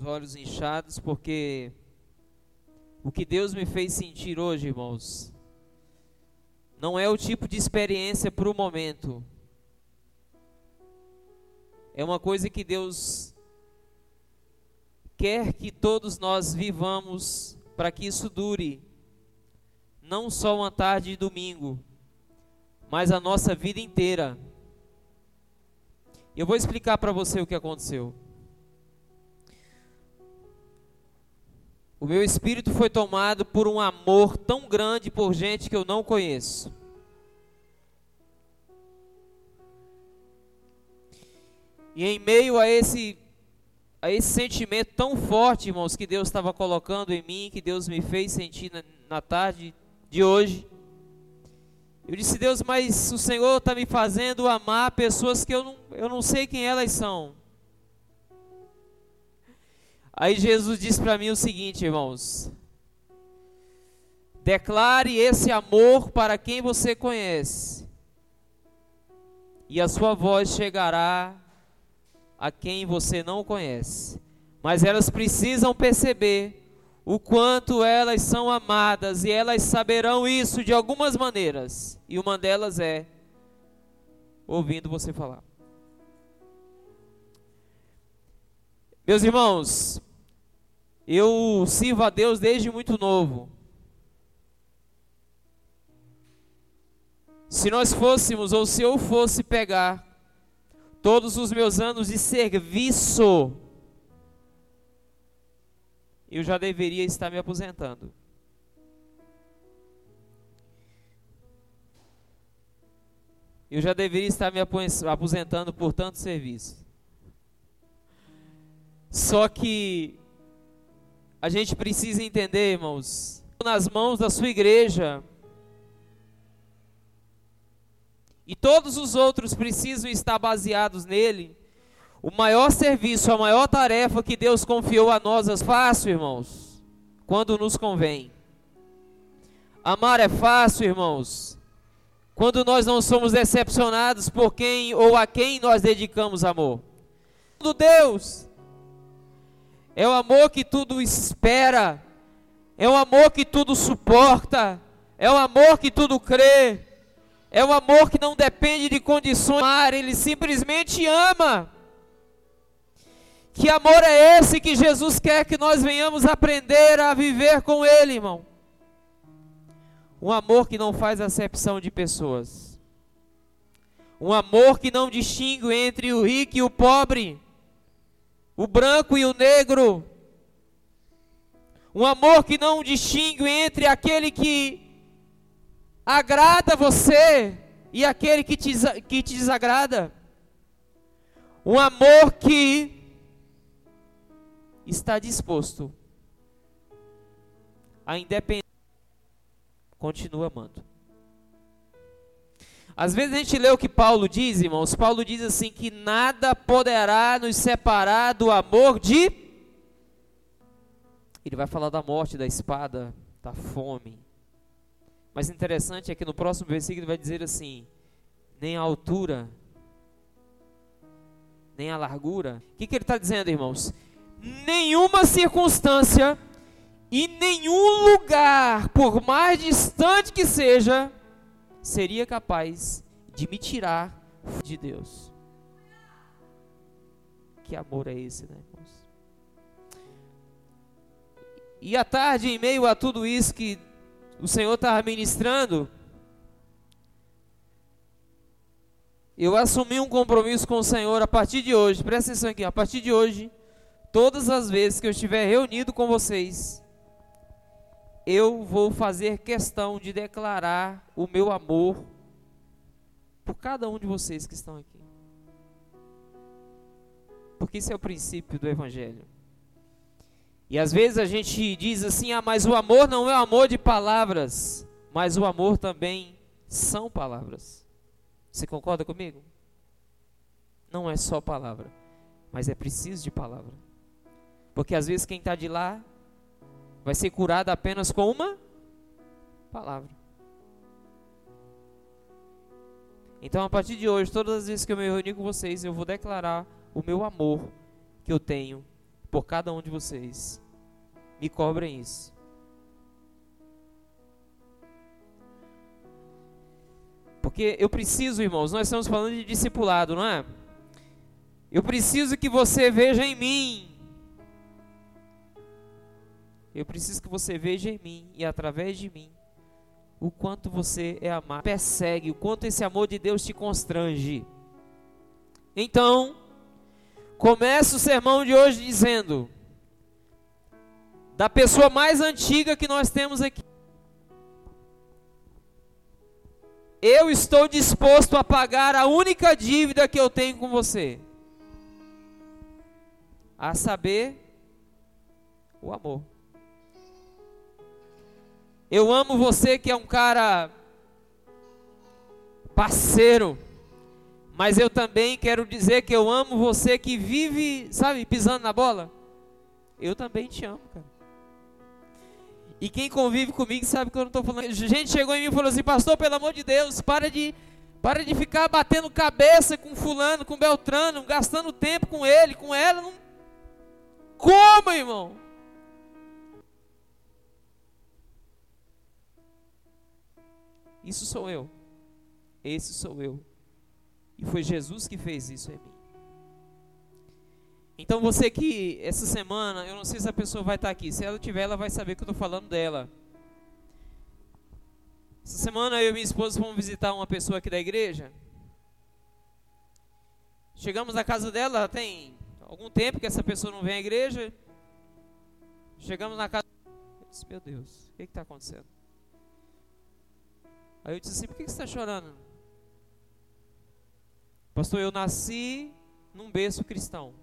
os olhos inchados, porque o que Deus me fez sentir hoje, irmãos, não é o tipo de experiência para o momento. É uma coisa que Deus quer que todos nós vivamos para que isso dure, não só uma tarde de domingo, mas a nossa vida inteira. Eu vou explicar para você o que aconteceu. O meu espírito foi tomado por um amor tão grande por gente que eu não conheço. E em meio a esse a esse sentimento tão forte, irmãos, que Deus estava colocando em mim, que Deus me fez sentir na, na tarde de hoje, eu disse, Deus, mas o Senhor está me fazendo amar pessoas que eu não, eu não sei quem elas são. Aí Jesus disse para mim o seguinte, irmãos: Declare esse amor para quem você conhece, e a sua voz chegará a quem você não conhece. Mas elas precisam perceber o quanto elas são amadas e elas saberão isso de algumas maneiras. E uma delas é ouvindo você falar. Meus irmãos, eu sirvo a Deus desde muito novo. Se nós fôssemos, ou se eu fosse pegar todos os meus anos de serviço, eu já deveria estar me aposentando. Eu já deveria estar me aposentando por tanto serviço. Só que a gente precisa entender, irmãos, nas mãos da sua igreja. E todos os outros precisam estar baseados nele. O maior serviço, a maior tarefa que Deus confiou a nós é fácil, irmãos, quando nos convém. Amar é fácil, irmãos, quando nós não somos decepcionados por quem ou a quem nós dedicamos amor. Do Deus é o amor que tudo espera. É o amor que tudo suporta. É o amor que tudo crê. É o amor que não depende de condições. Ele simplesmente ama. Que amor é esse que Jesus quer que nós venhamos aprender a viver com Ele, irmão? Um amor que não faz acepção de pessoas. Um amor que não distingue entre o rico e o pobre o branco e o negro. Um amor que não distingue entre aquele que agrada você e aquele que te, que te desagrada. Um amor que está disposto a independência, continua amando. Às vezes a gente lê o que Paulo diz, irmãos. Paulo diz assim: que nada poderá nos separar do amor de. Ele vai falar da morte, da espada, da fome. Mas interessante é que no próximo versículo ele vai dizer assim: nem a altura, nem a largura. O que, que ele está dizendo, irmãos? Nenhuma circunstância e nenhum lugar, por mais distante que seja, seria capaz de me tirar de Deus. Que amor é esse, né, irmãos? E à tarde, em meio a tudo isso que o Senhor estava ministrando, eu assumi um compromisso com o Senhor a partir de hoje, presta atenção aqui, a partir de hoje, todas as vezes que eu estiver reunido com vocês, eu vou fazer questão de declarar o meu amor por cada um de vocês que estão aqui. Porque isso é o princípio do Evangelho. E às vezes a gente diz assim: ah, mas o amor não é o amor de palavras, mas o amor também são palavras. Você concorda comigo? Não é só palavra, mas é preciso de palavra. Porque às vezes quem está de lá vai ser curada apenas com uma palavra. Então, a partir de hoje, todas as vezes que eu me reunir com vocês, eu vou declarar o meu amor que eu tenho por cada um de vocês. Me cobrem isso. Porque eu preciso, irmãos, nós estamos falando de discipulado, não é? Eu preciso que você veja em mim. Eu preciso que você veja em mim e através de mim o quanto você é amado, persegue, o quanto esse amor de Deus te constrange. Então, começa o sermão de hoje dizendo da pessoa mais antiga que nós temos aqui. Eu estou disposto a pagar a única dívida que eu tenho com você. A saber, o amor. Eu amo você que é um cara parceiro. Mas eu também quero dizer que eu amo você que vive, sabe, pisando na bola. Eu também te amo, cara. E quem convive comigo sabe que eu não estou falando. Gente chegou em mim e falou assim: Pastor, pelo amor de Deus, para de, para de ficar batendo cabeça com Fulano, com Beltrano, gastando tempo com ele, com ela. Não... Como, irmão? Isso sou eu. Esse sou eu. E foi Jesus que fez isso em mim. Então você que essa semana, eu não sei se a pessoa vai estar aqui. Se ela tiver, ela vai saber que eu estou falando dela. Essa semana eu e minha esposa fomos visitar uma pessoa aqui da igreja. Chegamos na casa dela, tem algum tempo que essa pessoa não vem à igreja. Chegamos na casa. Meu Deus, o que está acontecendo? Aí eu disse assim: por que, você está chorando? Pastor, eu nasci num berço cristão.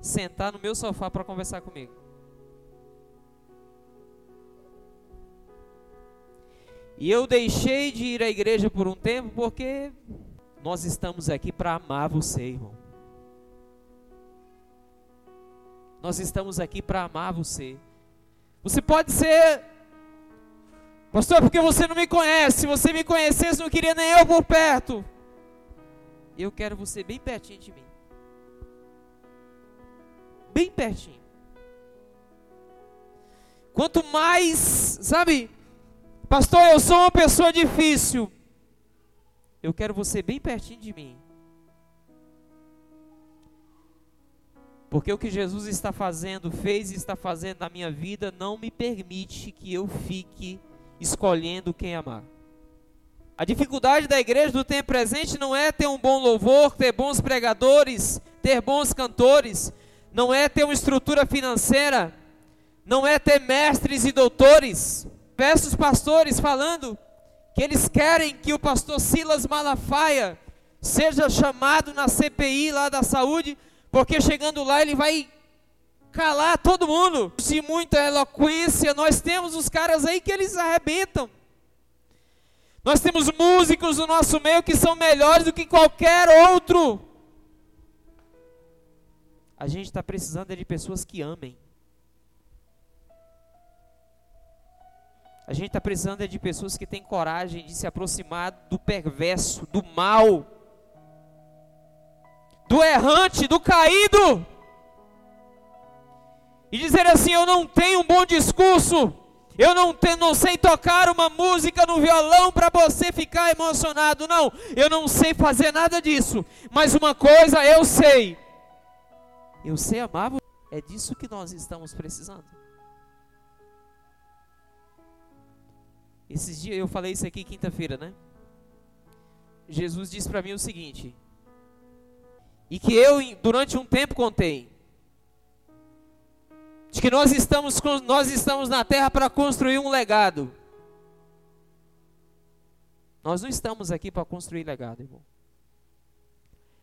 Sentar no meu sofá para conversar comigo. E eu deixei de ir à igreja por um tempo porque nós estamos aqui para amar você, irmão. Nós estamos aqui para amar você. Você pode ser Pastor, porque você não me conhece. Se você me conhecesse, não queria nem eu por perto. Eu quero você bem pertinho de mim. Bem pertinho. Quanto mais, sabe, pastor, eu sou uma pessoa difícil. Eu quero você bem pertinho de mim. Porque o que Jesus está fazendo, fez e está fazendo na minha vida, não me permite que eu fique escolhendo quem amar. A dificuldade da igreja do tempo presente não é ter um bom louvor, ter bons pregadores, ter bons cantores, não é ter uma estrutura financeira, não é ter mestres e doutores. Peço os pastores falando que eles querem que o pastor Silas Malafaia seja chamado na CPI lá da saúde, porque chegando lá ele vai calar todo mundo. De muita eloquência, nós temos os caras aí que eles arrebentam. Nós temos músicos no nosso meio que são melhores do que qualquer outro. A gente está precisando de pessoas que amem. A gente está precisando de pessoas que têm coragem de se aproximar do perverso, do mal, do errante, do caído e dizer assim: Eu não tenho um bom discurso, eu não, te, não sei tocar uma música no violão para você ficar emocionado. Não, eu não sei fazer nada disso. Mas uma coisa eu sei: eu sei amar você. É disso que nós estamos precisando. Esses dias eu falei isso aqui quinta-feira, né? Jesus disse para mim o seguinte: e que eu durante um tempo contei de que nós estamos, nós estamos na terra para construir um legado. Nós não estamos aqui para construir legado, irmão.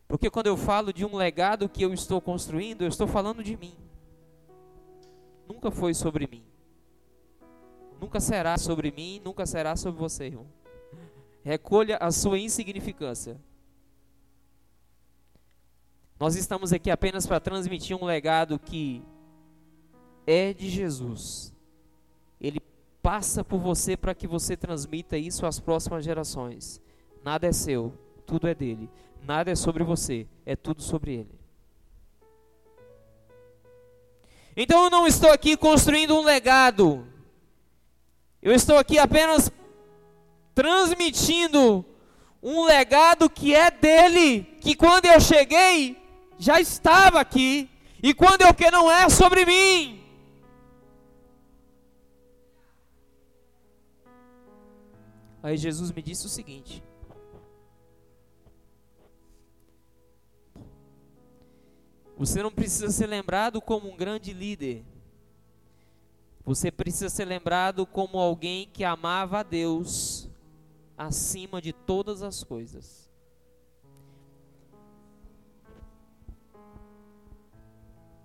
Porque quando eu falo de um legado que eu estou construindo, eu estou falando de mim. Nunca foi sobre mim. Nunca será sobre mim, nunca será sobre você, irmão. Recolha a sua insignificância. Nós estamos aqui apenas para transmitir um legado que é de Jesus. Ele passa por você para que você transmita isso às próximas gerações. Nada é seu, tudo é dele. Nada é sobre você, é tudo sobre ele. Então eu não estou aqui construindo um legado. Eu estou aqui apenas transmitindo um legado que é dele, que quando eu cheguei já estava aqui, e quando eu que não é sobre mim. Aí Jesus me disse o seguinte: Você não precisa ser lembrado como um grande líder. Você precisa ser lembrado como alguém que amava a Deus acima de todas as coisas.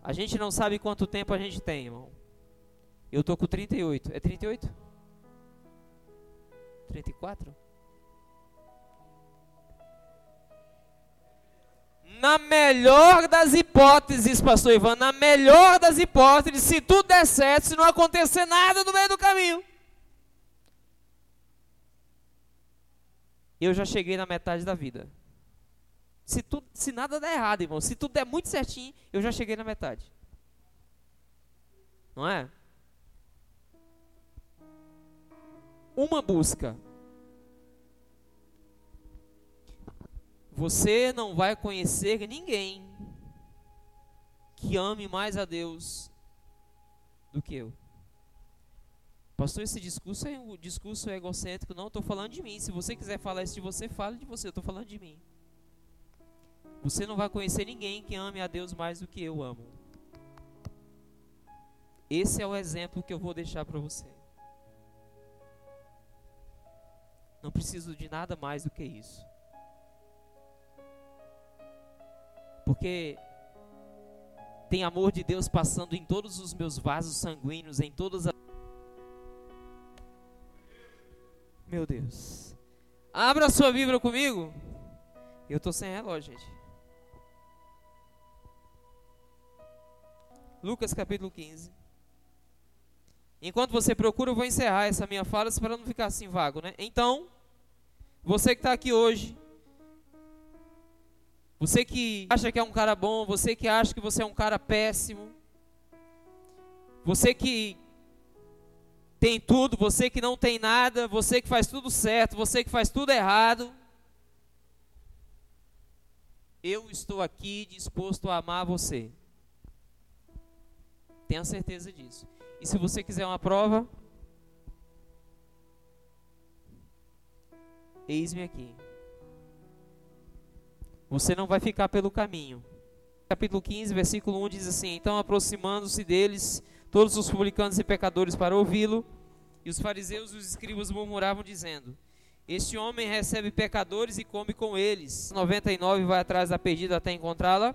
A gente não sabe quanto tempo a gente tem, irmão. Eu tô com 38. É 38? 34? Na melhor das hipóteses, pastor Ivan, na melhor das hipóteses, se tudo der certo, se não acontecer nada no meio do caminho. Eu já cheguei na metade da vida. Se, tudo, se nada der errado, irmão, se tudo der muito certinho, eu já cheguei na metade. Não é? Uma busca Você não vai conhecer ninguém que ame mais a Deus do que eu. Pastor, esse discurso é um discurso egocêntrico. Não estou falando de mim. Se você quiser falar isso de você, fale de você. Eu estou falando de mim. Você não vai conhecer ninguém que ame a Deus mais do que eu amo. Esse é o exemplo que eu vou deixar para você. Não preciso de nada mais do que isso. Porque tem amor de Deus passando em todos os meus vasos sanguíneos, em todas as. Meu Deus. Abra a sua Bíblia comigo. Eu estou sem relógio, gente. Lucas capítulo 15. Enquanto você procura, eu vou encerrar essa minha fala para não ficar assim vago, né? Então, você que está aqui hoje, você que acha que é um cara bom, você que acha que você é um cara péssimo, você que tem tudo, você que não tem nada, você que faz tudo certo, você que faz tudo errado. Eu estou aqui disposto a amar você. Tenha certeza disso. E se você quiser uma prova, eis-me aqui. Você não vai ficar pelo caminho. Capítulo 15, versículo 1 diz assim: Então aproximando-se deles todos os publicanos e pecadores para ouvi-lo, e os fariseus e os escribas murmuravam, dizendo: Este homem recebe pecadores e come com eles. 99 vai atrás da perdida até encontrá-la.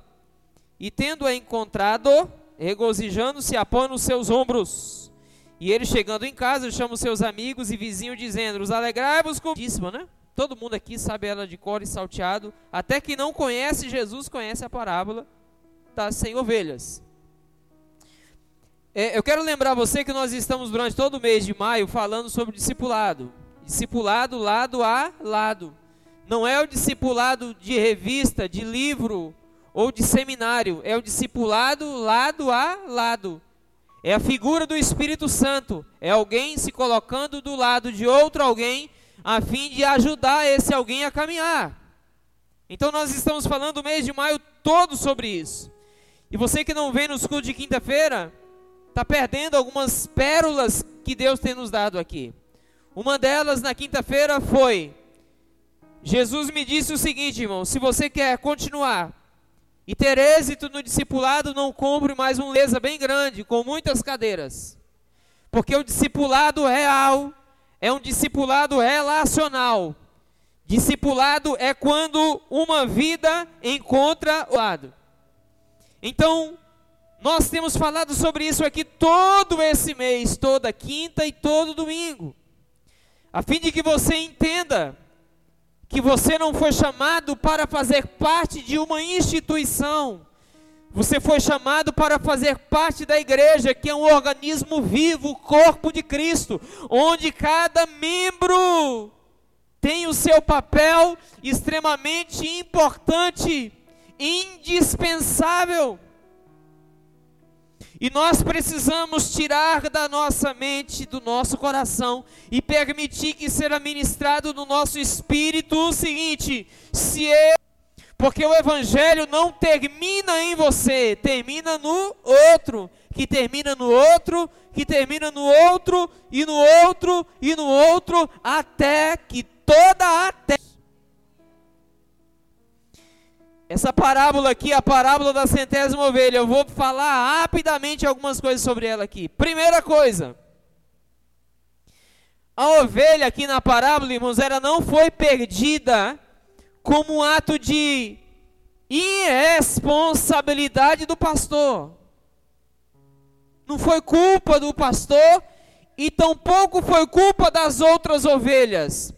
E tendo-a encontrado, regozijando-se, a põe nos seus ombros. E ele chegando em casa, chama os seus amigos e vizinhos, dizendo: Os alegrai-vos com. né? Todo mundo aqui sabe ela de cor e salteado. Até que não conhece Jesus, conhece a parábola das 100 ovelhas. É, eu quero lembrar você que nós estamos durante todo o mês de maio falando sobre discipulado. Discipulado lado a lado. Não é o discipulado de revista, de livro ou de seminário. É o discipulado lado a lado. É a figura do Espírito Santo. É alguém se colocando do lado de outro alguém a fim de ajudar esse alguém a caminhar. Então nós estamos falando o mês de maio todo sobre isso. E você que não vem nos cultos de quinta-feira, está perdendo algumas pérolas que Deus tem nos dado aqui. Uma delas na quinta-feira foi: Jesus me disse o seguinte, irmão: se você quer continuar e ter êxito no discipulado, não compre mais uma mesa bem grande, com muitas cadeiras. Porque o discipulado real é um discipulado relacional. Discipulado é quando uma vida encontra o lado. Então, nós temos falado sobre isso aqui todo esse mês, toda quinta e todo domingo, a fim de que você entenda que você não foi chamado para fazer parte de uma instituição, você foi chamado para fazer parte da igreja, que é um organismo vivo, o corpo de Cristo, onde cada membro tem o seu papel extremamente importante, indispensável. E nós precisamos tirar da nossa mente, do nosso coração e permitir que seja ministrado no nosso espírito o seguinte: se porque o evangelho não termina em você, termina no outro, que termina no outro, que termina no outro e no outro e no outro até que toda a terra essa parábola aqui, a parábola da centésima ovelha, eu vou falar rapidamente algumas coisas sobre ela aqui. Primeira coisa, a ovelha aqui na parábola, irmãos, ela não foi perdida como um ato de irresponsabilidade do pastor. Não foi culpa do pastor e tampouco foi culpa das outras ovelhas.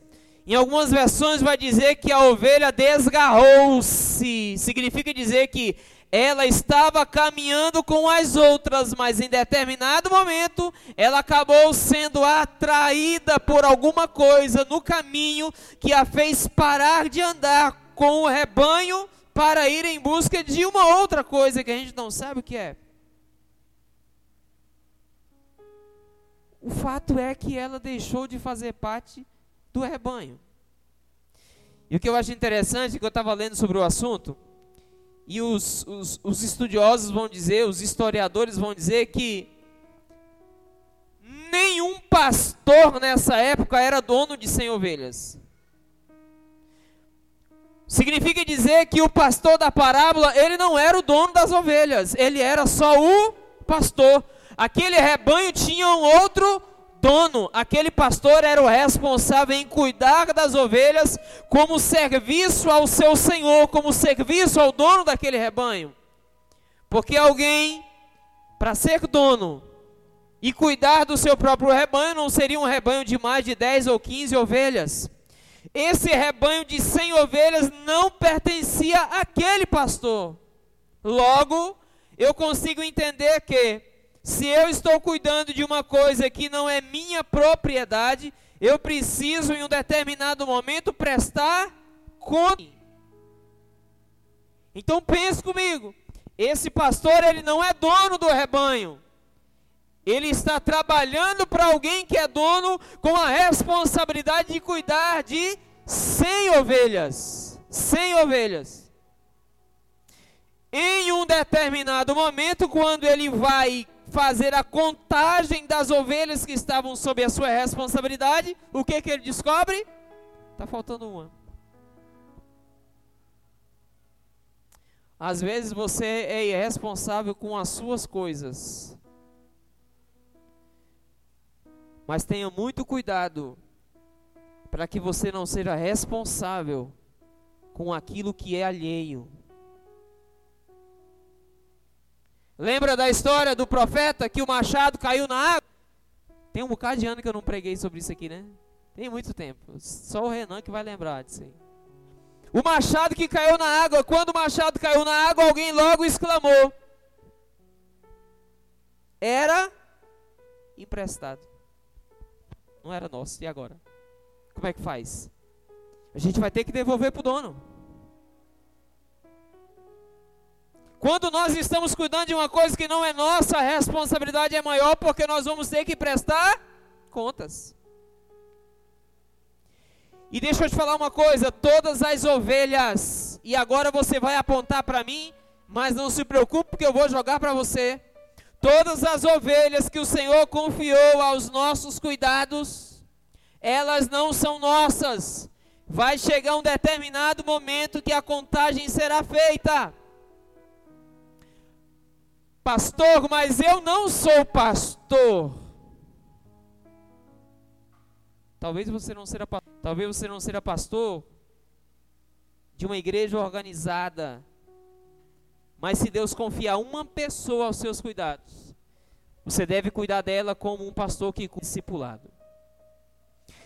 Em algumas versões vai dizer que a ovelha desgarrou-se. Significa dizer que ela estava caminhando com as outras, mas em determinado momento ela acabou sendo atraída por alguma coisa no caminho que a fez parar de andar com o rebanho para ir em busca de uma outra coisa que a gente não sabe o que é. O fato é que ela deixou de fazer parte do rebanho. E o que eu acho interessante que eu estava lendo sobre o assunto, e os, os, os estudiosos vão dizer, os historiadores vão dizer que nenhum pastor nessa época era dono de 100 ovelhas. Significa dizer que o pastor da parábola, ele não era o dono das ovelhas, ele era só o pastor. Aquele rebanho tinha um outro dono, aquele pastor era o responsável em cuidar das ovelhas como serviço ao seu senhor, como serviço ao dono daquele rebanho. Porque alguém, para ser dono e cuidar do seu próprio rebanho, não seria um rebanho de mais de 10 ou 15 ovelhas. Esse rebanho de 100 ovelhas não pertencia àquele pastor. Logo, eu consigo entender que se eu estou cuidando de uma coisa que não é minha propriedade, eu preciso em um determinado momento prestar conta. Então pense comigo, esse pastor ele não é dono do rebanho. Ele está trabalhando para alguém que é dono com a responsabilidade de cuidar de 100 ovelhas. 100 ovelhas. Em um determinado momento, quando ele vai fazer a contagem das ovelhas que estavam sob a sua responsabilidade, o que, que ele descobre? Está faltando uma. Às vezes você é irresponsável com as suas coisas. Mas tenha muito cuidado para que você não seja responsável com aquilo que é alheio. Lembra da história do profeta que o machado caiu na água? Tem um bocado de ano que eu não preguei sobre isso aqui, né? Tem muito tempo. Só o Renan que vai lembrar disso aí. O machado que caiu na água, quando o machado caiu na água, alguém logo exclamou: Era emprestado. Não era nosso. E agora? Como é que faz? A gente vai ter que devolver para o dono. Quando nós estamos cuidando de uma coisa que não é nossa, a responsabilidade é maior porque nós vamos ter que prestar contas. E deixa eu te falar uma coisa: todas as ovelhas, e agora você vai apontar para mim, mas não se preocupe porque eu vou jogar para você. Todas as ovelhas que o Senhor confiou aos nossos cuidados, elas não são nossas. Vai chegar um determinado momento que a contagem será feita pastor, mas eu não sou pastor. Talvez você não seja talvez você não seja pastor de uma igreja organizada. Mas se Deus confiar uma pessoa aos seus cuidados, você deve cuidar dela como um pastor que discipulado.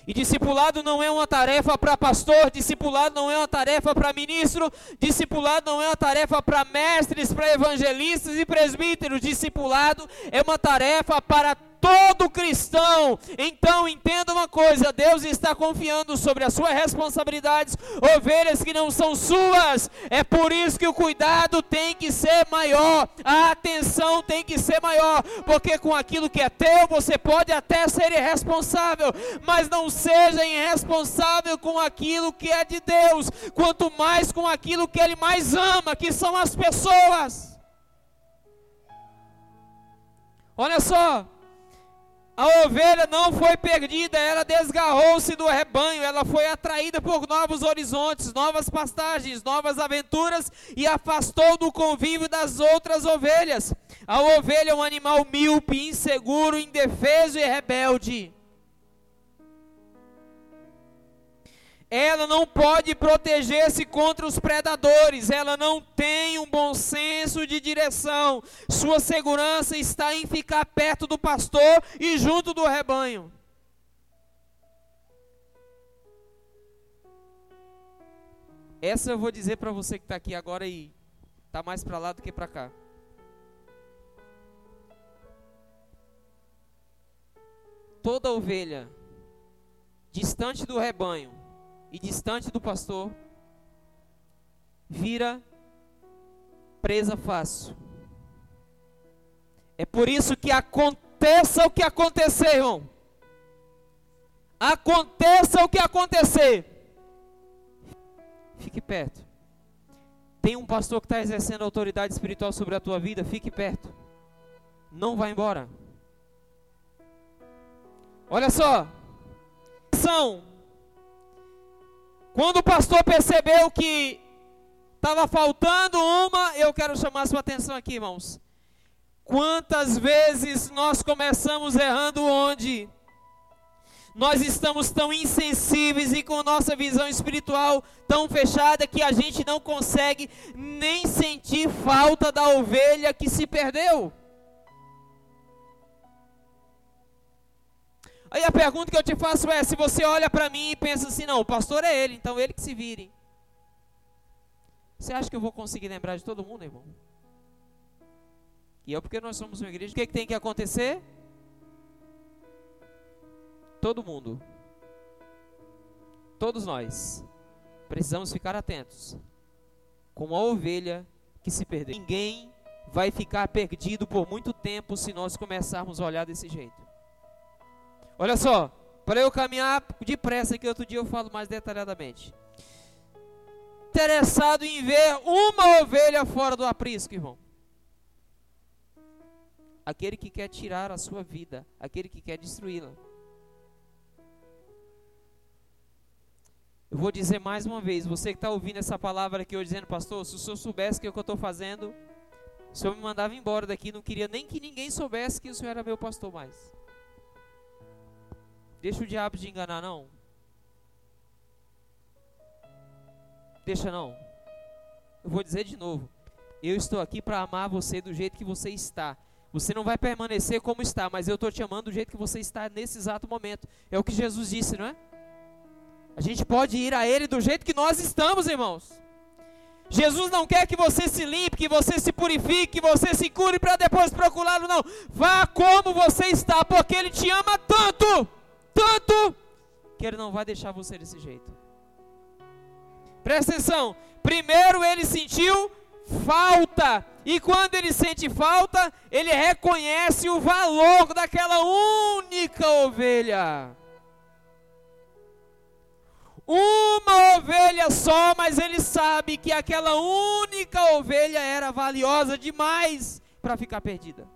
E discipulado não é uma tarefa para pastor, discipulado não é uma tarefa para ministro, discipulado não é uma tarefa para mestres, para evangelistas e presbíteros. Discipulado é uma tarefa para todo cristão. Então entenda uma coisa: Deus está confiando sobre as suas responsabilidades, ovelhas que não são suas. É por isso que o cuidado tem que ser maior, a atenção tem que ser maior, porque com aquilo que é teu você pode até ser irresponsável, mas não seja irresponsável com aquilo que é de Deus, quanto mais com aquilo que Ele mais ama, que são as pessoas. Olha só, a ovelha não foi perdida, ela desgarrou-se do rebanho, ela foi atraída por novos horizontes, novas pastagens, novas aventuras e afastou do convívio das outras ovelhas. A ovelha é um animal míope, inseguro, indefeso e rebelde. Ela não pode proteger-se contra os predadores, ela não tem um bom senso de direção. Sua segurança está em ficar perto do pastor e junto do rebanho. Essa eu vou dizer para você que está aqui agora e está mais para lá do que para cá. Toda ovelha distante do rebanho e distante do pastor, vira presa fácil. É por isso que aconteça o que acontecer, irmão. Aconteça o que acontecer. Fique perto. Tem um pastor que está exercendo autoridade espiritual sobre a tua vida, fique perto. Não vá embora. Olha só. São quando o pastor percebeu que estava faltando uma, eu quero chamar sua atenção aqui, irmãos. Quantas vezes nós começamos errando onde? Nós estamos tão insensíveis e com nossa visão espiritual tão fechada que a gente não consegue nem sentir falta da ovelha que se perdeu. Aí a pergunta que eu te faço é: se você olha para mim e pensa assim, não, o pastor é ele, então ele que se vire. Você acha que eu vou conseguir lembrar de todo mundo, irmão? E eu, porque nós somos uma igreja, o que, que tem que acontecer? Todo mundo, todos nós, precisamos ficar atentos com a ovelha que se perdeu. Ninguém vai ficar perdido por muito tempo se nós começarmos a olhar desse jeito. Olha só, para eu caminhar depressa, que outro dia eu falo mais detalhadamente. Interessado em ver uma ovelha fora do aprisco, irmão. Aquele que quer tirar a sua vida, aquele que quer destruí-la. Eu vou dizer mais uma vez, você que está ouvindo essa palavra aqui hoje dizendo, pastor, se o senhor soubesse o que eu estou fazendo, o senhor me mandava embora daqui, não queria nem que ninguém soubesse que o senhor era meu pastor mais. Deixa o diabo te enganar, não. Deixa não. Eu vou dizer de novo. Eu estou aqui para amar você do jeito que você está. Você não vai permanecer como está, mas eu estou te amando do jeito que você está nesse exato momento. É o que Jesus disse, não é? A gente pode ir a Ele do jeito que nós estamos, irmãos. Jesus não quer que você se limpe, que você se purifique, que você se cure para depois procurá-lo, não. Vá como você está, porque Ele te ama tanto tanto que ele não vai deixar você desse jeito. Presta atenção. Primeiro ele sentiu falta. E quando ele sente falta, ele reconhece o valor daquela única ovelha. Uma ovelha só, mas ele sabe que aquela única ovelha era valiosa demais para ficar perdida.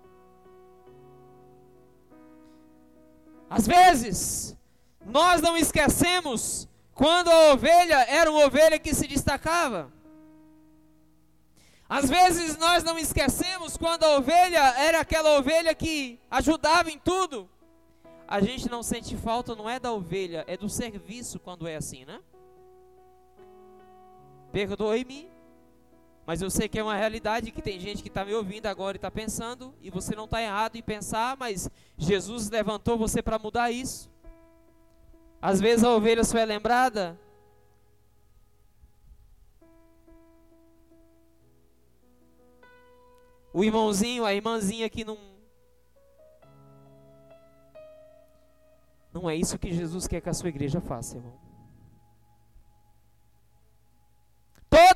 Às vezes, nós não esquecemos quando a ovelha era uma ovelha que se destacava. Às vezes nós não esquecemos quando a ovelha era aquela ovelha que ajudava em tudo. A gente não sente falta, não é da ovelha, é do serviço quando é assim, né? Perdoe-me mas eu sei que é uma realidade que tem gente que está me ouvindo agora e está pensando, e você não está errado em pensar, mas Jesus levantou você para mudar isso. Às vezes a ovelha só é lembrada. O irmãozinho, a irmãzinha que não Não é isso que Jesus quer que a sua igreja faça, irmão.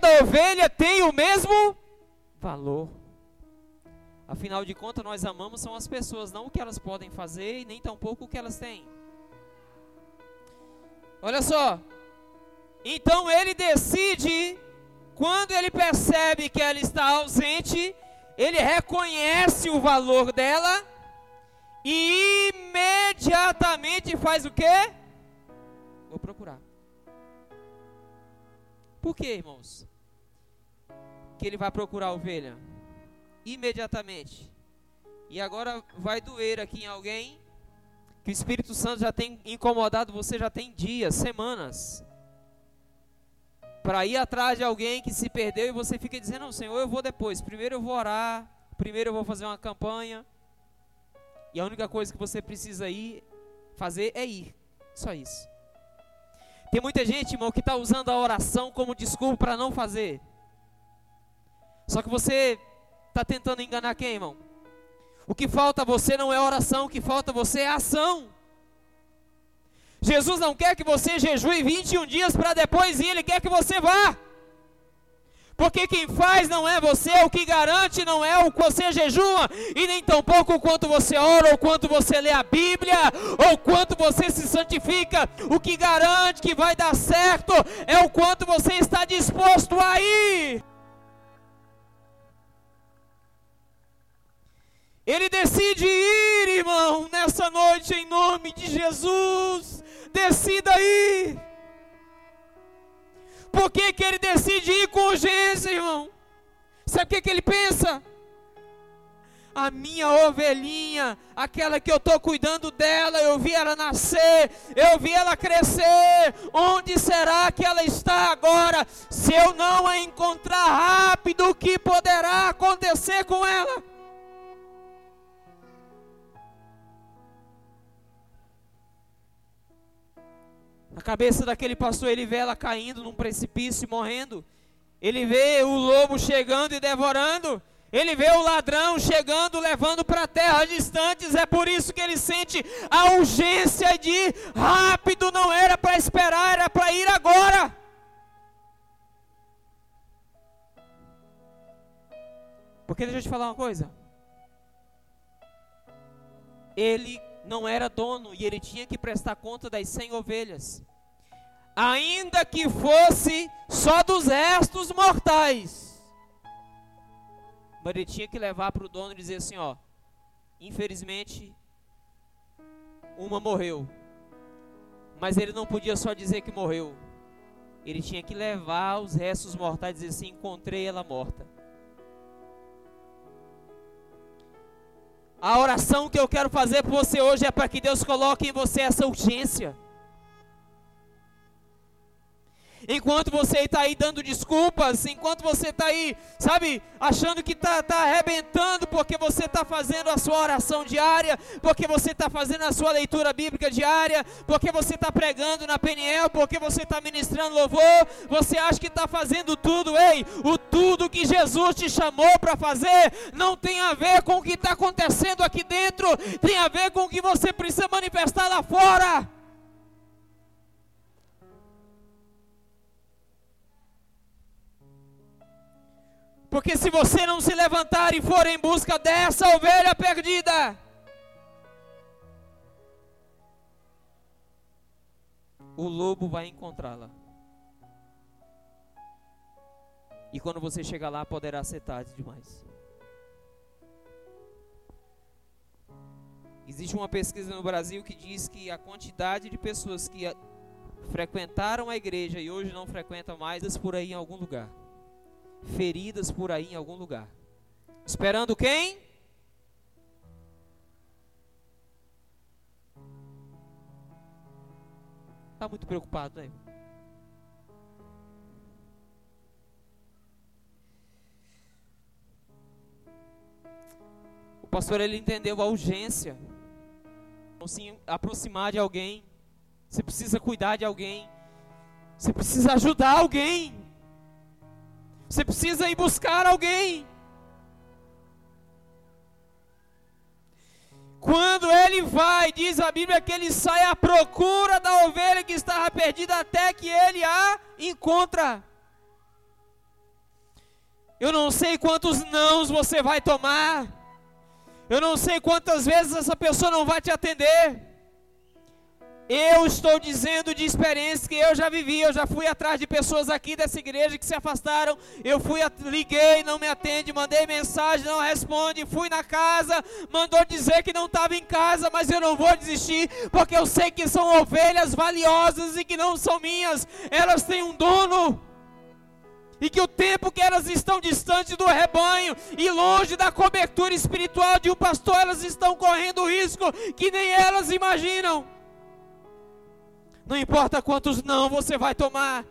Toda ovelha tem o mesmo valor. Afinal de contas, nós amamos são as pessoas, não o que elas podem fazer e nem tampouco o que elas têm. Olha só. Então ele decide, quando ele percebe que ela está ausente, ele reconhece o valor dela e imediatamente faz o quê? Vou procurar. Por quê, irmãos? Que ele vai procurar a ovelha imediatamente. E agora vai doer aqui em alguém que o Espírito Santo já tem incomodado você já tem dias, semanas. Para ir atrás de alguém que se perdeu e você fica dizendo: "Não, Senhor, eu vou depois. Primeiro eu vou orar, primeiro eu vou fazer uma campanha". E a única coisa que você precisa ir fazer é ir. Só isso. Tem muita gente, irmão, que está usando a oração como desculpa para não fazer. Só que você Está tentando enganar quem, irmão? O que falta a você não é oração, o que falta a você é ação. Jesus não quer que você jejue 21 dias para depois ir, Ele quer que você vá. Porque quem faz não é você, o que garante não é o que você jejua, e nem tampouco o quanto você ora, ou quanto você lê a Bíblia, ou quanto você se santifica. O que garante que vai dar certo é o quanto você está disposto a ir. Noite, em nome de Jesus. Decida ir. Por que, que ele decide ir com urgência, irmão? Sabe o que, que ele pensa? A minha ovelhinha, aquela que eu estou cuidando dela, eu vi ela nascer, eu vi ela crescer. Onde será que ela está agora? Se eu não a encontrar rápido, o que poderá acontecer com ela? Na cabeça daquele pastor, ele vê ela caindo num precipício e morrendo. Ele vê o lobo chegando e devorando. Ele vê o ladrão chegando, levando para terras distantes. É por isso que ele sente a urgência de rápido. Não era para esperar, era para ir agora. Porque deixa eu te falar uma coisa. Ele não era dono e ele tinha que prestar conta das 100 ovelhas ainda que fosse só dos restos mortais. Mas ele tinha que levar para o dono e dizer assim: ó, infelizmente, uma morreu. Mas ele não podia só dizer que morreu. Ele tinha que levar os restos mortais e dizer assim: encontrei ela morta. A oração que eu quero fazer por você hoje é para que Deus coloque em você essa urgência. Enquanto você está aí dando desculpas, enquanto você está aí, sabe, achando que está tá arrebentando porque você está fazendo a sua oração diária, porque você está fazendo a sua leitura bíblica diária, porque você está pregando na Peniel, porque você está ministrando louvor, você acha que está fazendo tudo, ei, o tudo que Jesus te chamou para fazer não tem a ver com o que está acontecendo aqui dentro, tem a ver com o que você precisa manifestar lá fora. Porque se você não se levantar e for em busca dessa ovelha perdida, o lobo vai encontrá-la. E quando você chegar lá, poderá ser tarde demais. Existe uma pesquisa no Brasil que diz que a quantidade de pessoas que frequentaram a igreja e hoje não frequentam mais, por aí em algum lugar feridas por aí em algum lugar. Esperando quem? Está muito preocupado, né? O pastor ele entendeu a urgência. Se aproximar de alguém. Você precisa cuidar de alguém. Você precisa ajudar alguém. Você precisa ir buscar alguém. Quando ele vai, diz a Bíblia que ele sai à procura da ovelha que estava perdida até que ele a encontra. Eu não sei quantos nãos você vai tomar. Eu não sei quantas vezes essa pessoa não vai te atender. Eu estou dizendo de experiência que eu já vivi, eu já fui atrás de pessoas aqui dessa igreja que se afastaram. Eu fui, liguei, não me atende, mandei mensagem, não responde. Fui na casa, mandou dizer que não estava em casa, mas eu não vou desistir, porque eu sei que são ovelhas valiosas e que não são minhas. Elas têm um dono. E que o tempo que elas estão distantes do rebanho e longe da cobertura espiritual de um pastor, elas estão correndo risco que nem elas imaginam. Não importa quantos não você vai tomar.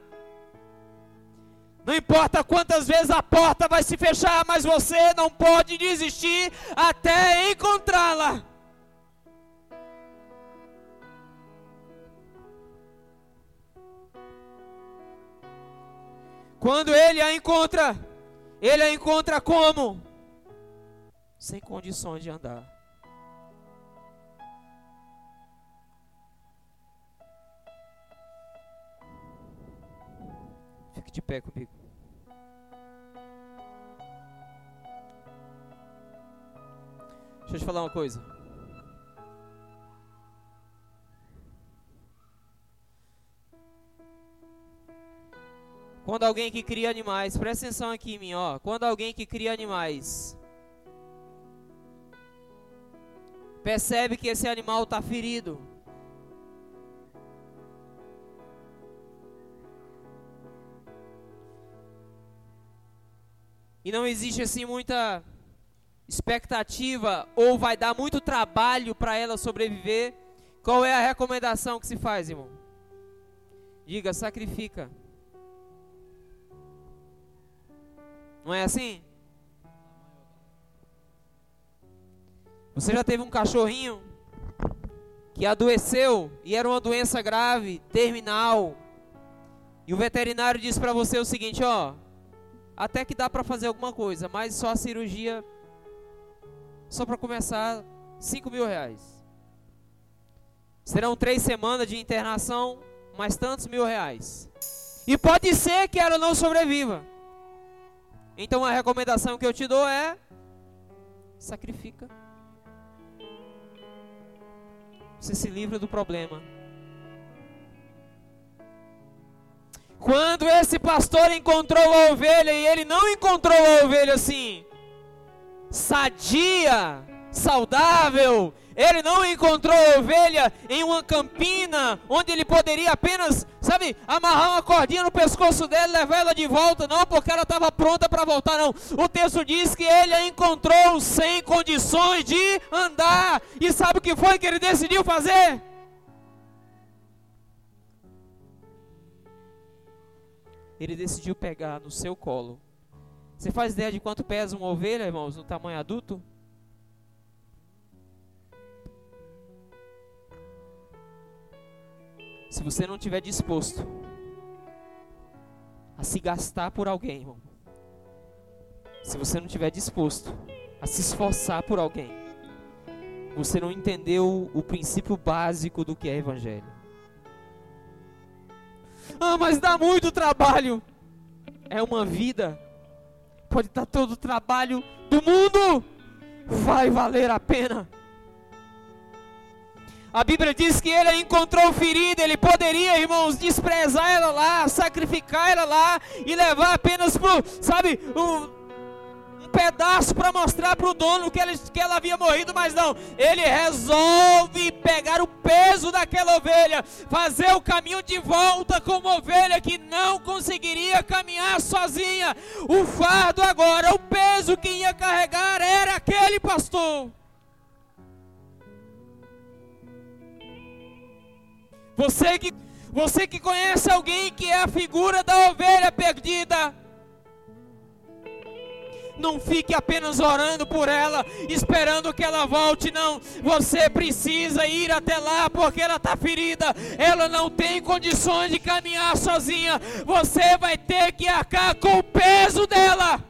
Não importa quantas vezes a porta vai se fechar, mas você não pode desistir até encontrá-la. Quando ele a encontra, ele a encontra como? Sem condições de andar. Fique de pé comigo. Deixa eu te falar uma coisa. Quando alguém que cria animais, presta atenção aqui em mim, ó. Quando alguém que cria animais percebe que esse animal está ferido, e não existe assim muita expectativa ou vai dar muito trabalho para ela sobreviver, qual é a recomendação que se faz, irmão? Diga, sacrifica. Não é assim? Você já teve um cachorrinho que adoeceu e era uma doença grave, terminal. E o veterinário disse para você o seguinte, ó, até que dá para fazer alguma coisa, mas só a cirurgia, só para começar, 5 mil reais. Serão três semanas de internação, mais tantos mil reais. E pode ser que ela não sobreviva. Então a recomendação que eu te dou é sacrifica. Você se livra do problema. Quando esse pastor encontrou a ovelha e ele não encontrou a ovelha assim, sadia, saudável, ele não encontrou a ovelha em uma campina onde ele poderia apenas, sabe, amarrar uma cordinha no pescoço dela e levar ela de volta, não, porque ela estava pronta para voltar, não. O texto diz que ele a encontrou sem condições de andar. E sabe o que foi que ele decidiu fazer? Ele decidiu pegar no seu colo. Você faz ideia de quanto pesa uma ovelha, irmãos, no tamanho adulto? Se você não tiver disposto a se gastar por alguém, irmão, se você não tiver disposto a se esforçar por alguém, você não entendeu o princípio básico do que é evangelho. Ah, mas dá muito trabalho. É uma vida. Pode dar todo o trabalho do mundo. Vai valer a pena. A Bíblia diz que ele encontrou ferida, ele poderia, irmãos, desprezar ela lá, sacrificar ela lá e levar apenas para, sabe, um, pedaço para mostrar para o dono que, ele, que ela havia morrido, mas não. Ele resolve pegar o peso daquela ovelha, fazer o caminho de volta como ovelha que não conseguiria caminhar sozinha. O fardo agora, o peso que ia carregar era aquele pastor. Você que, você que conhece alguém que é a figura da ovelha perdida, não fique apenas orando por ela, esperando que ela volte, não. Você precisa ir até lá porque ela está ferida. Ela não tem condições de caminhar sozinha. Você vai ter que arcar com o peso dela.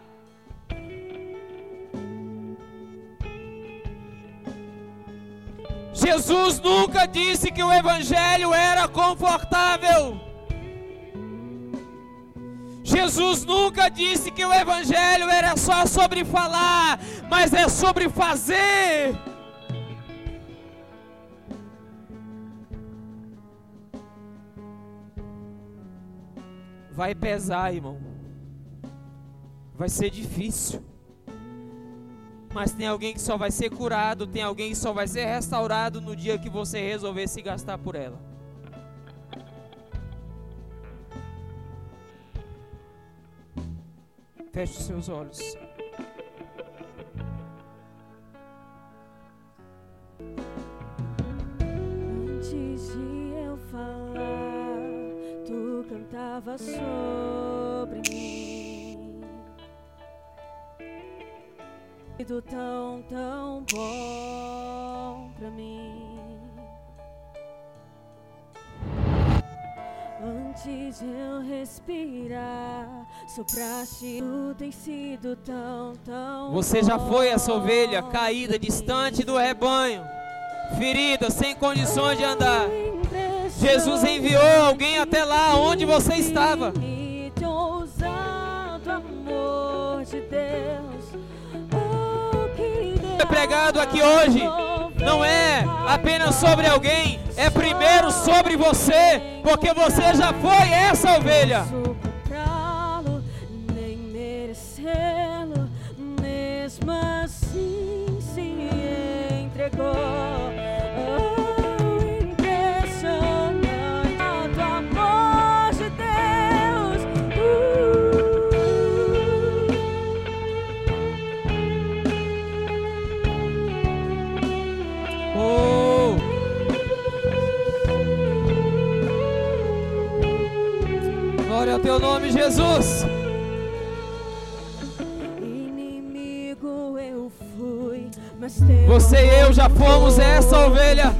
Jesus nunca disse que o Evangelho era confortável. Jesus nunca disse que o Evangelho era só sobre falar, mas é sobre fazer. Vai pesar, irmão. Vai ser difícil. Mas tem alguém que só vai ser curado, tem alguém que só vai ser restaurado no dia que você resolver se gastar por ela. Feche seus olhos. Antes de eu falar, tu cantava sobre mim. Tão, tão bom pra mim. Antes de eu respirar, sopraste, tu tem sido tão, tão Você já foi essa ovelha caída, distante do rebanho, ferida, sem condições de andar. Jesus enviou alguém até lá onde você estava. É pregado aqui hoje. Não é apenas sobre alguém, é primeiro sobre você, porque você já foi essa ovelha. Teu nome, Jesus. Inimigo eu fui, mas Você e eu já fomos essa ovelha.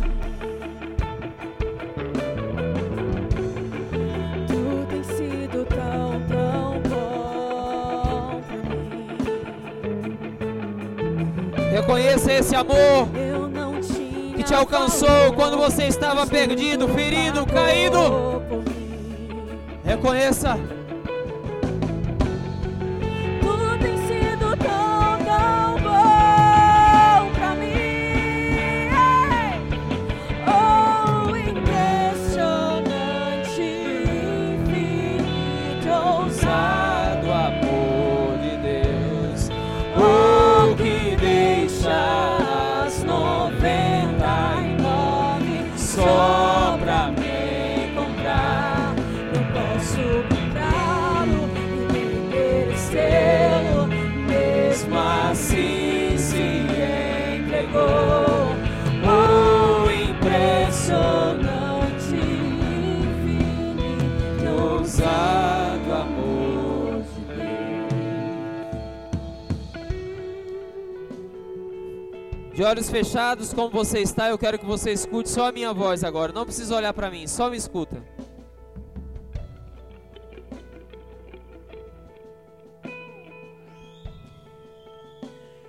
Reconheça esse amor que te alcançou quando você estava perdido, ferido, caído. Reconheça. Olhos fechados, como você está, eu quero que você escute só a minha voz agora. Não precisa olhar para mim, só me escuta.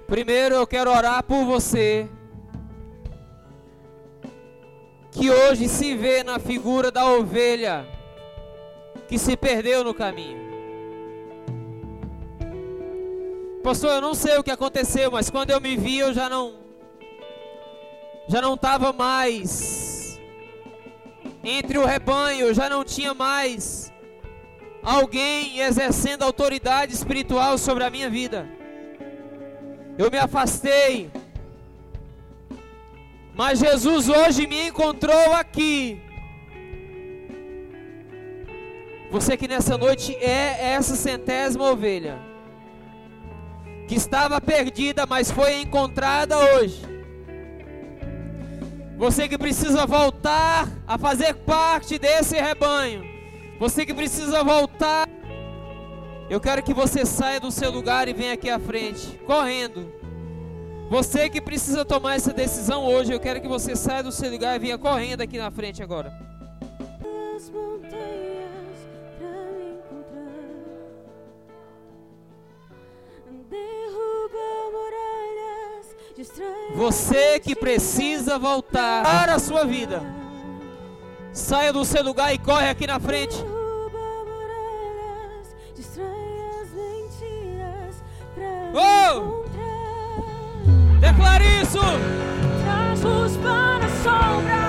Primeiro eu quero orar por você que hoje se vê na figura da ovelha que se perdeu no caminho. Pastor, eu não sei o que aconteceu, mas quando eu me vi, eu já não já não estava mais entre o rebanho, já não tinha mais alguém exercendo autoridade espiritual sobre a minha vida. Eu me afastei. Mas Jesus hoje me encontrou aqui. Você que nessa noite é essa centésima ovelha que estava perdida, mas foi encontrada hoje. Você que precisa voltar a fazer parte desse rebanho. Você que precisa voltar. Eu quero que você saia do seu lugar e venha aqui à frente, correndo. Você que precisa tomar essa decisão hoje, eu quero que você saia do seu lugar e venha correndo aqui na frente agora. Derruba distrai Você que precisa voltar para a sua vida. Saia do seu lugar e corre aqui na frente. Oh! Declare isso. Traz luz para as sombras,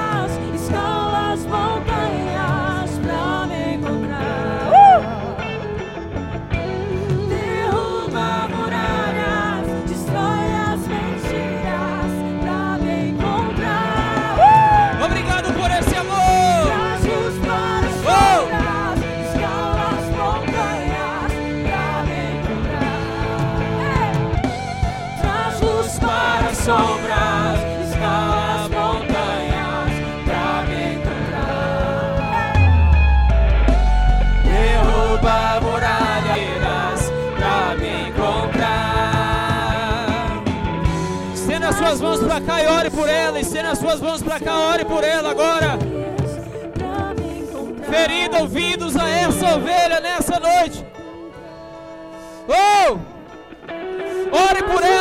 suas mãos pra cá e ore por ela. Estenda as suas mãos pra cá, ore por ela agora. Pra me encontrar. Ferida ouvidos a essa ovelha nessa noite. Oh! Ore por ela.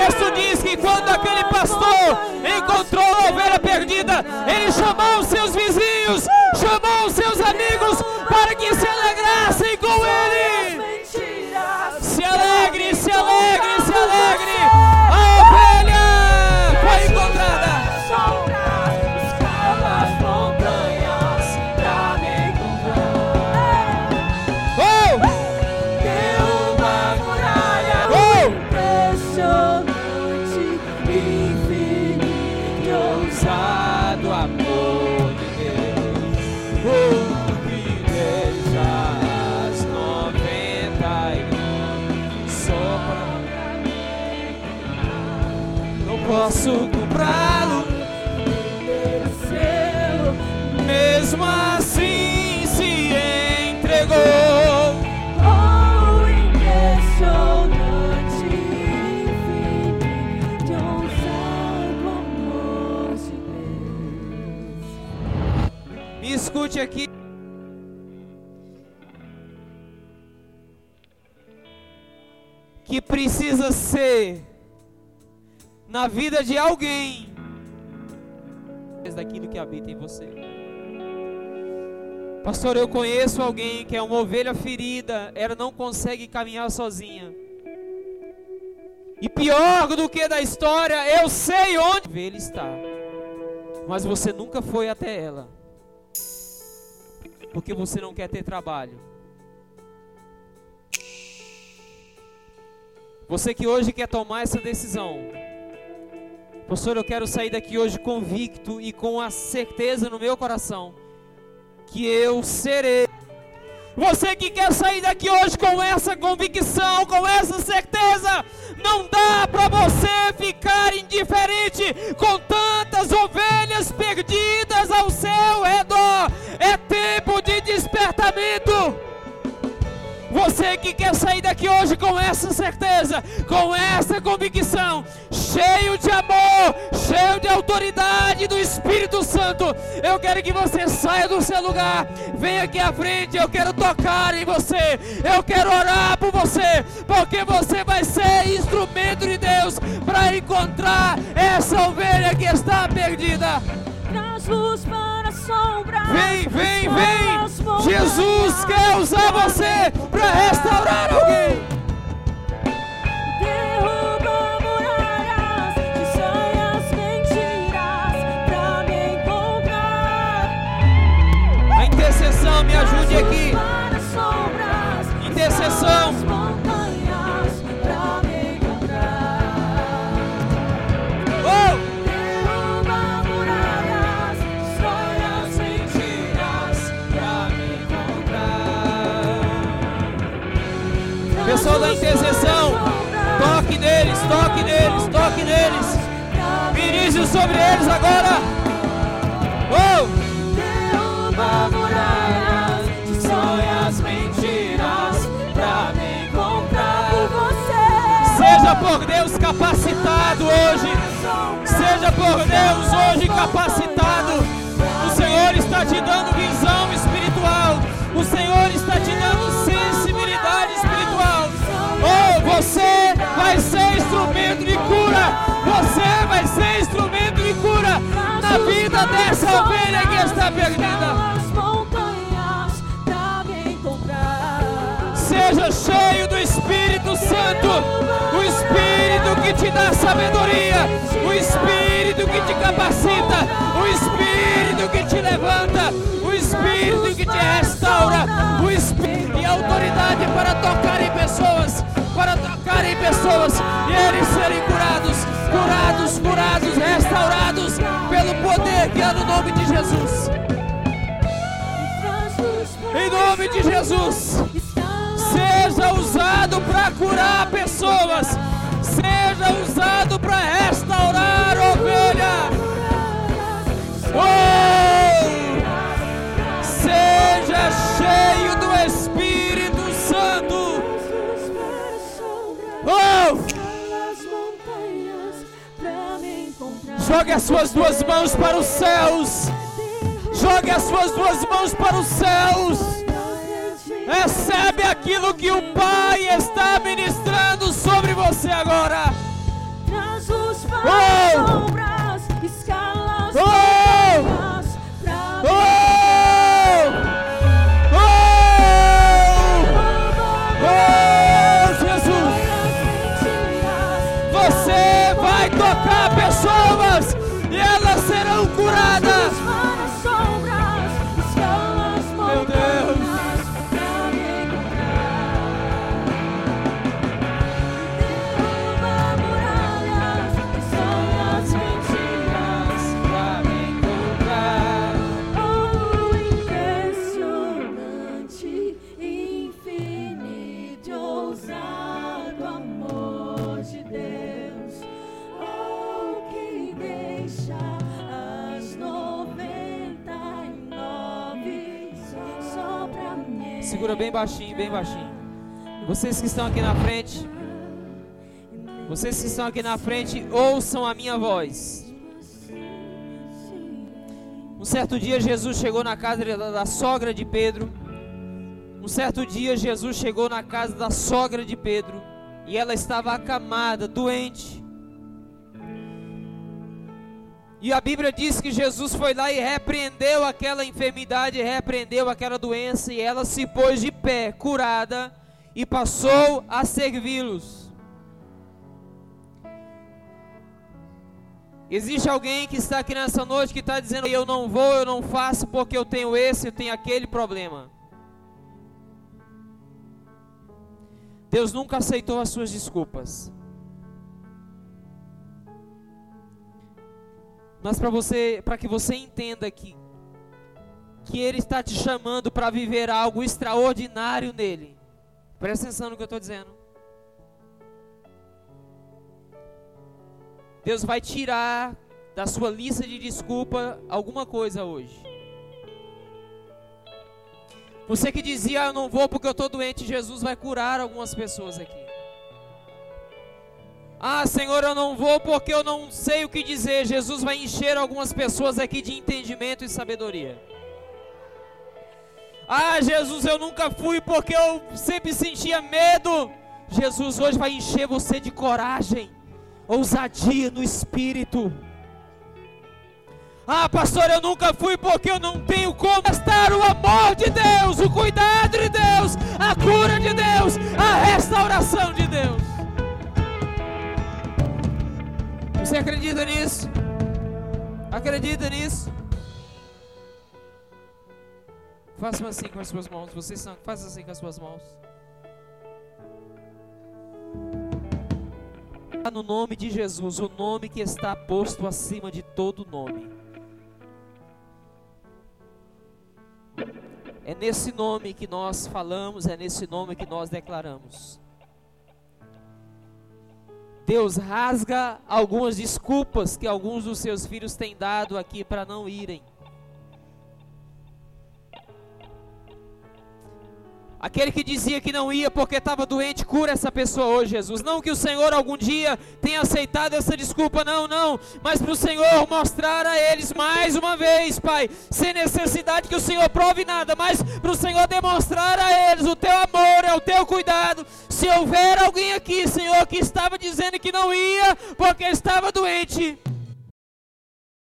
Texto diz que quando aquele pastor encontrou a ovelha perdida, ele chamou os seus vizinhos, chamou os seus amigos para que se alegrassem com ele. Posso comprá-lo, mesmo assim se entregou. Oh, impressionante, infinito, ousado amor de Deus. Me escute aqui. Que precisa ser na vida de alguém daquilo que habita em você. Pastor, eu conheço alguém que é uma ovelha ferida, ela não consegue caminhar sozinha. E pior do que da história, eu sei onde ele está. Mas você nunca foi até ela porque você não quer ter trabalho. Você que hoje quer tomar essa decisão, pastor, eu quero sair daqui hoje convicto e com a certeza no meu coração que eu serei. Você que quer sair daqui hoje com essa convicção, com essa certeza, não dá para você ficar indiferente com tantas ovelhas perdidas ao seu redor. É tempo de despertamento. Você que quer sair daqui hoje com essa certeza, com essa convicção, cheio de amor, cheio de autoridade do Espírito Santo, eu quero que você saia do seu lugar, venha aqui à frente, eu quero tocar em você, eu quero orar por você, porque você vai ser instrumento de Deus para encontrar essa ovelha que está perdida. Traz luz para a sombra. Vem, vem, vem! Jesus quer usar você para restaurar alguém. A intercessão, me ajude aqui. Intercessão. Toque neles. Ministre sobre eles agora. Oh! Derruba muralhas, destrói as mentiras pra me encontrar. Você, Seja por Deus capacitado hoje. Seja por Deus hoje capacitado. O Senhor está te dando visão espiritual. O Senhor está te dando sensibilidade espiritual. Oh, você vai ser instrumento de cura. Você vai ser instrumento de cura na vida dessa ovelha que está perdida. Seja cheio do Espírito Santo, o Espírito que te dá sabedoria, o Espírito que te capacita, o Espírito que te levanta, o Espírito que te restaura, é no nome de Jesus. Em nome de Jesus seja usado para curar pessoas, seja usado para restaurar ovelha. Oh! Seja cheio Jogue as suas duas mãos para os céus. Jogue as suas duas mãos para os céus. Recebe aquilo que o Pai está ministrando sobre você agora. Oh! Segura bem baixinho, bem baixinho. Vocês que estão aqui na frente, vocês que estão aqui na frente, ouçam a minha voz. Um certo dia Jesus chegou na casa da sogra de Pedro. Um certo dia Jesus chegou na casa da sogra de Pedro e ela estava acamada, doente. E a Bíblia diz que Jesus foi lá e repreendeu aquela enfermidade, repreendeu aquela doença, e ela se pôs de pé, curada, e passou a servi-los. Existe alguém que está aqui nessa noite que está dizendo: Eu não vou, eu não faço porque eu tenho esse, eu tenho aquele problema. Deus nunca aceitou as suas desculpas. Mas para você, para que você entenda que que ele está te chamando para viver algo extraordinário nele. Presta atenção no que eu estou dizendo. Deus vai tirar da sua lista de desculpa alguma coisa hoje. Você que dizia, eu não vou porque eu estou doente, Jesus vai curar algumas pessoas aqui. Ah, Senhor, eu não vou porque eu não sei o que dizer. Jesus vai encher algumas pessoas aqui de entendimento e sabedoria. Ah, Jesus, eu nunca fui porque eu sempre sentia medo. Jesus hoje vai encher você de coragem, ousadia no espírito. Ah, pastor, eu nunca fui porque eu não tenho como estar o amor de Deus, o cuidado de Deus, a cura de Deus, a restauração de Deus. Você acredita nisso? Acredita nisso? Faça assim com as suas mãos. Vocês são, faça assim com as suas mãos. No nome de Jesus, o nome que está posto acima de todo nome. É nesse nome que nós falamos, é nesse nome que nós declaramos. Deus rasga algumas desculpas que alguns dos seus filhos têm dado aqui para não irem. Aquele que dizia que não ia porque estava doente, cura essa pessoa hoje, Jesus. Não que o Senhor algum dia tenha aceitado essa desculpa, não, não. Mas para o Senhor mostrar a eles mais uma vez, Pai, sem necessidade que o Senhor prove nada, mas para o Senhor demonstrar a eles o teu amor, é o teu cuidado. Se houver alguém aqui, Senhor, que estava dizendo que não ia porque estava doente,